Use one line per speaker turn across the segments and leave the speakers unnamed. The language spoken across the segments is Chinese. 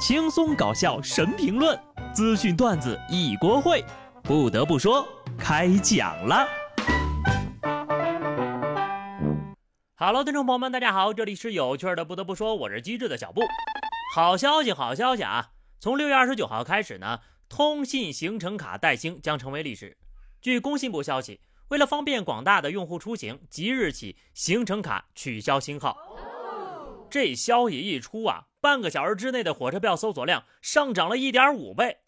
轻松搞笑神评论，资讯段子一锅烩。不得不说，开讲了。Hello，听众朋友们，大家好，这里是有趣的。不得不说，我是机智的小布。好消息，好消息啊！从六月二十九号开始呢，通信行程卡代星将成为历史。据工信部消息，为了方便广大的用户出行，即日起行程卡取消星号。这消息一出啊，半个小时之内的火车票搜索量上涨了一点五倍。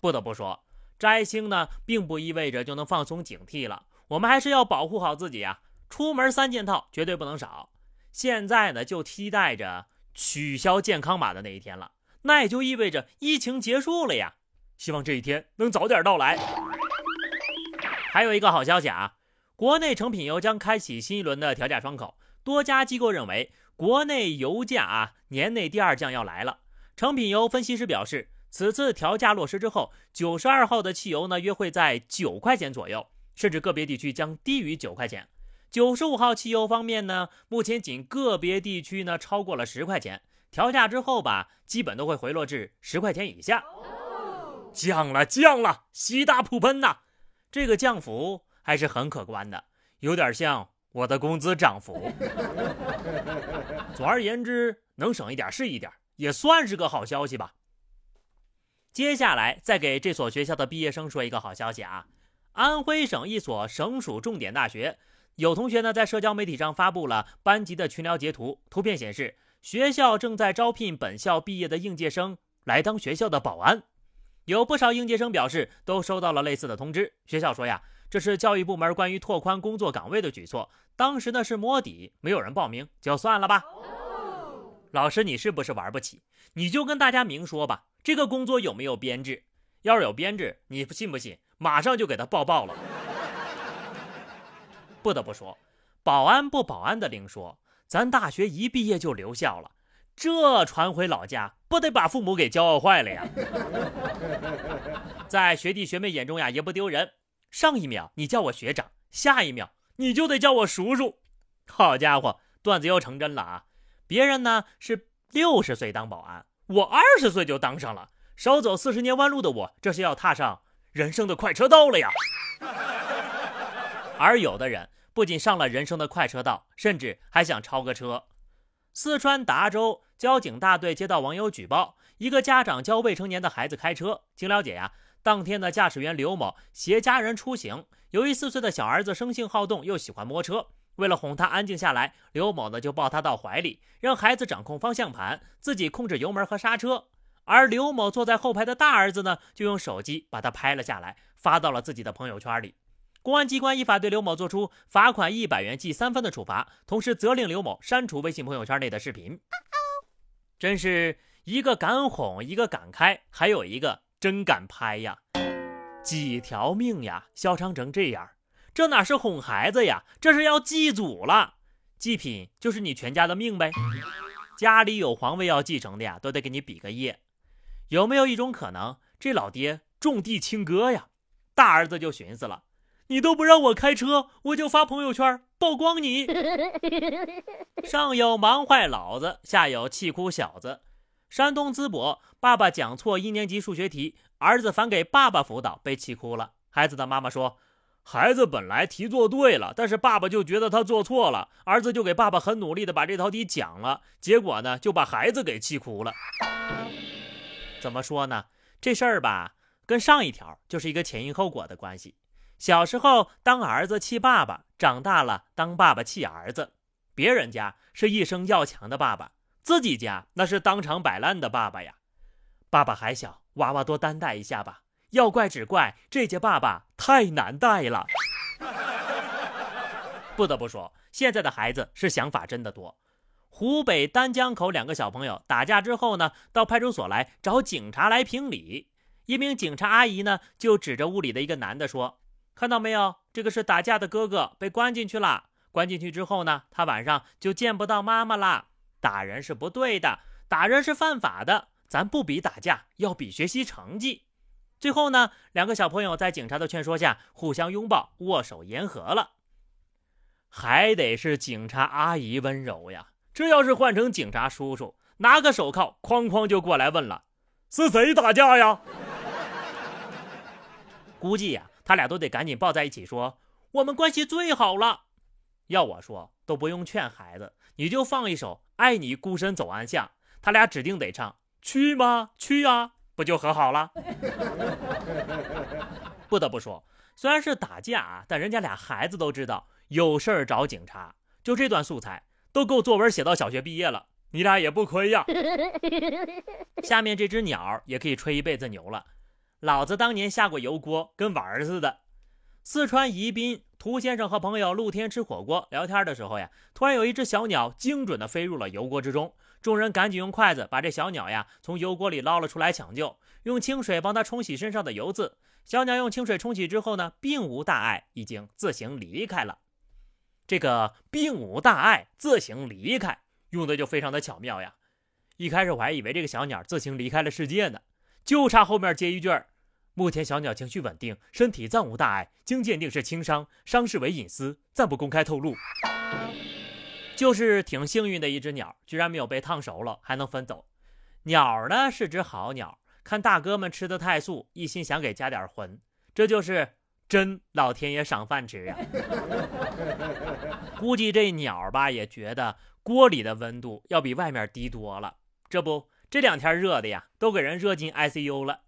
不得不说，摘星呢，并不意味着就能放松警惕了，我们还是要保护好自己啊！出门三件套绝对不能少。现在呢，就期待着取消健康码的那一天了，那也就意味着疫情结束了呀！希望这一天能早点到来。还有一个好消息啊，国内成品油将开启新一轮的调价窗口，多家机构认为。国内油价啊，年内第二降要来了。成品油分析师表示，此次调价落实之后，九十二号的汽油呢约会在九块钱左右，甚至个别地区将低于九块钱。九十五号汽油方面呢，目前仅个别地区呢超过了十块钱。调价之后吧，基本都会回落至十块钱以下。降了，降了，喜大普奔呐！这个降幅还是很可观的，有点像。我的工资涨幅，总而言之，能省一点是一点，也算是个好消息吧。接下来再给这所学校的毕业生说一个好消息啊！安徽省一所省属重点大学，有同学呢在社交媒体上发布了班级的群聊截图，图片显示学校正在招聘本校毕业的应届生来当学校的保安。有不少应届生表示都收到了类似的通知，学校说呀。这是教育部门关于拓宽工作岗位的举措。当时呢是摸底，没有人报名，就算了吧。老师，你是不是玩不起？你就跟大家明说吧，这个工作有没有编制？要是有编制，你信不信？马上就给他报报了。不得不说，保安不保安的另说，咱大学一毕业就留校了，这传回老家不得把父母给骄傲坏了呀？在学弟学妹眼中呀，也不丢人。上一秒你叫我学长，下一秒你就得叫我叔叔。好家伙，段子又成真了啊！别人呢是六十岁当保安，我二十岁就当上了。少走四十年弯路的我，这是要踏上人生的快车道了呀！而有的人不仅上了人生的快车道，甚至还想超个车。四川达州交警大队接到网友举报，一个家长教未成年的孩子开车。经了解呀。当天的驾驶员刘某携家人出行，由于四岁的小儿子生性好动，又喜欢摸车，为了哄他安静下来，刘某呢就抱他到怀里，让孩子掌控方向盘，自己控制油门和刹车。而刘某坐在后排的大儿子呢，就用手机把他拍了下来，发到了自己的朋友圈里。公安机关依法对刘某作出罚款一百元、记三分的处罚，同时责令刘某删除微信朋友圈内的视频。真是一个敢哄，一个敢开，还有一个。真敢拍呀！几条命呀，嚣张成这样，这哪是哄孩子呀？这是要祭祖了。祭品就是你全家的命呗。家里有皇位要继承的呀，都得给你比个耶。有没有一种可能，这老爹种地亲哥呀？大儿子就寻思了，你都不让我开车，我就发朋友圈曝光你。上有忙坏老子，下有气哭小子。山东淄博，爸爸讲错一年级数学题，儿子反给爸爸辅导，被气哭了。孩子的妈妈说：“孩子本来题做对了，但是爸爸就觉得他做错了，儿子就给爸爸很努力的把这道题讲了，结果呢，就把孩子给气哭了。”怎么说呢？这事儿吧，跟上一条就是一个前因后果的关系。小时候当儿子气爸爸，长大了当爸爸气儿子。别人家是一生要强的爸爸。自己家那是当场摆烂的爸爸呀，爸爸还小，娃娃多担待一下吧。要怪只怪这届爸爸太难带了。不得不说，现在的孩子是想法真的多。湖北丹江口两个小朋友打架之后呢，到派出所来找警察来评理。一名警察阿姨呢，就指着屋里的一个男的说：“看到没有，这个是打架的哥哥，被关进去了。关进去之后呢，他晚上就见不到妈妈啦。”打人是不对的，打人是犯法的。咱不比打架，要比学习成绩。最后呢，两个小朋友在警察的劝说下，互相拥抱、握手言和了。还得是警察阿姨温柔呀。这要是换成警察叔叔，拿个手铐，哐哐就过来问了：“是谁打架呀？估计呀，他俩都得赶紧抱在一起说：“我们关系最好了。”要我说，都不用劝孩子，你就放一首《爱你孤身走暗巷》，他俩指定得唱。去吗？去啊，不就和好了？不得不说，虽然是打架啊，但人家俩孩子都知道有事儿找警察。就这段素材都够作文写到小学毕业了，你俩也不亏呀。下面这只鸟也可以吹一辈子牛了。老子当年下过油锅，跟玩儿似的。四川宜宾，涂先生和朋友露天吃火锅聊天的时候呀，突然有一只小鸟精准的飞入了油锅之中。众人赶紧用筷子把这小鸟呀从油锅里捞了出来抢救，用清水帮它冲洗身上的油渍。小鸟用清水冲洗之后呢，并无大碍，已经自行离开了。这个并无大碍，自行离开，用的就非常的巧妙呀。一开始我还以为这个小鸟自行离开了世界呢，就差后面接一句儿：目前小鸟情绪稳定，身体暂无大碍，经鉴定是轻伤，伤势为隐私，暂不公开透露。就是挺幸运的一只鸟，居然没有被烫熟了，还能分走。鸟呢是只好鸟，看大哥们吃的太素，一心想给加点荤，这就是真老天爷赏饭吃呀。估计这鸟吧也觉得锅里的温度要比外面低多了，这不这两天热的呀，都给人热进 ICU 了。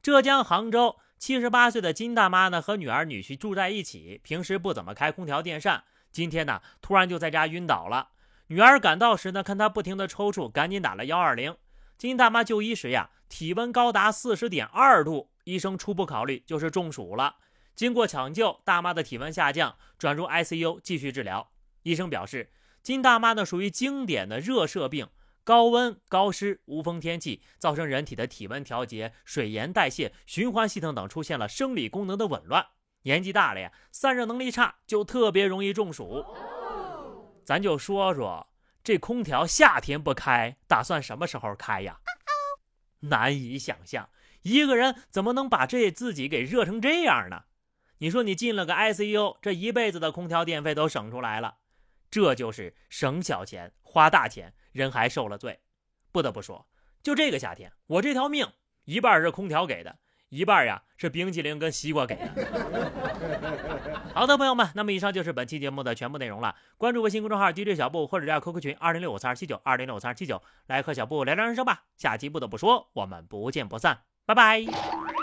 浙江杭州七十八岁的金大妈呢，和女儿女婿住在一起，平时不怎么开空调电扇。今天呢，突然就在家晕倒了。女儿赶到时呢，看她不停的抽搐，赶紧打了幺二零。金大妈就医时呀，体温高达四十点二度，医生初步考虑就是中暑了。经过抢救，大妈的体温下降，转入 ICU 继续治疗。医生表示，金大妈呢属于经典的热射病，高温、高湿、无风天气，造成人体的体温调节、水盐代谢、循环系统等出现了生理功能的紊乱。年纪大了呀，散热能力差，就特别容易中暑。咱就说说这空调夏天不开，打算什么时候开呀？难以想象，一个人怎么能把这自己给热成这样呢？你说你进了个 ICU，这一辈子的空调电费都省出来了。这就是省小钱花大钱，人还受了罪。不得不说，就这个夏天，我这条命一半是空调给的。一半呀是冰淇淋跟西瓜给的。好的，朋友们，那么以上就是本期节目的全部内容了。关注微信公众号 DJ 小布或者加 QQ 群二零六五三二七九二零六五三二七九，来和小布聊聊人生吧。下期不得不说，我们不见不散，拜拜。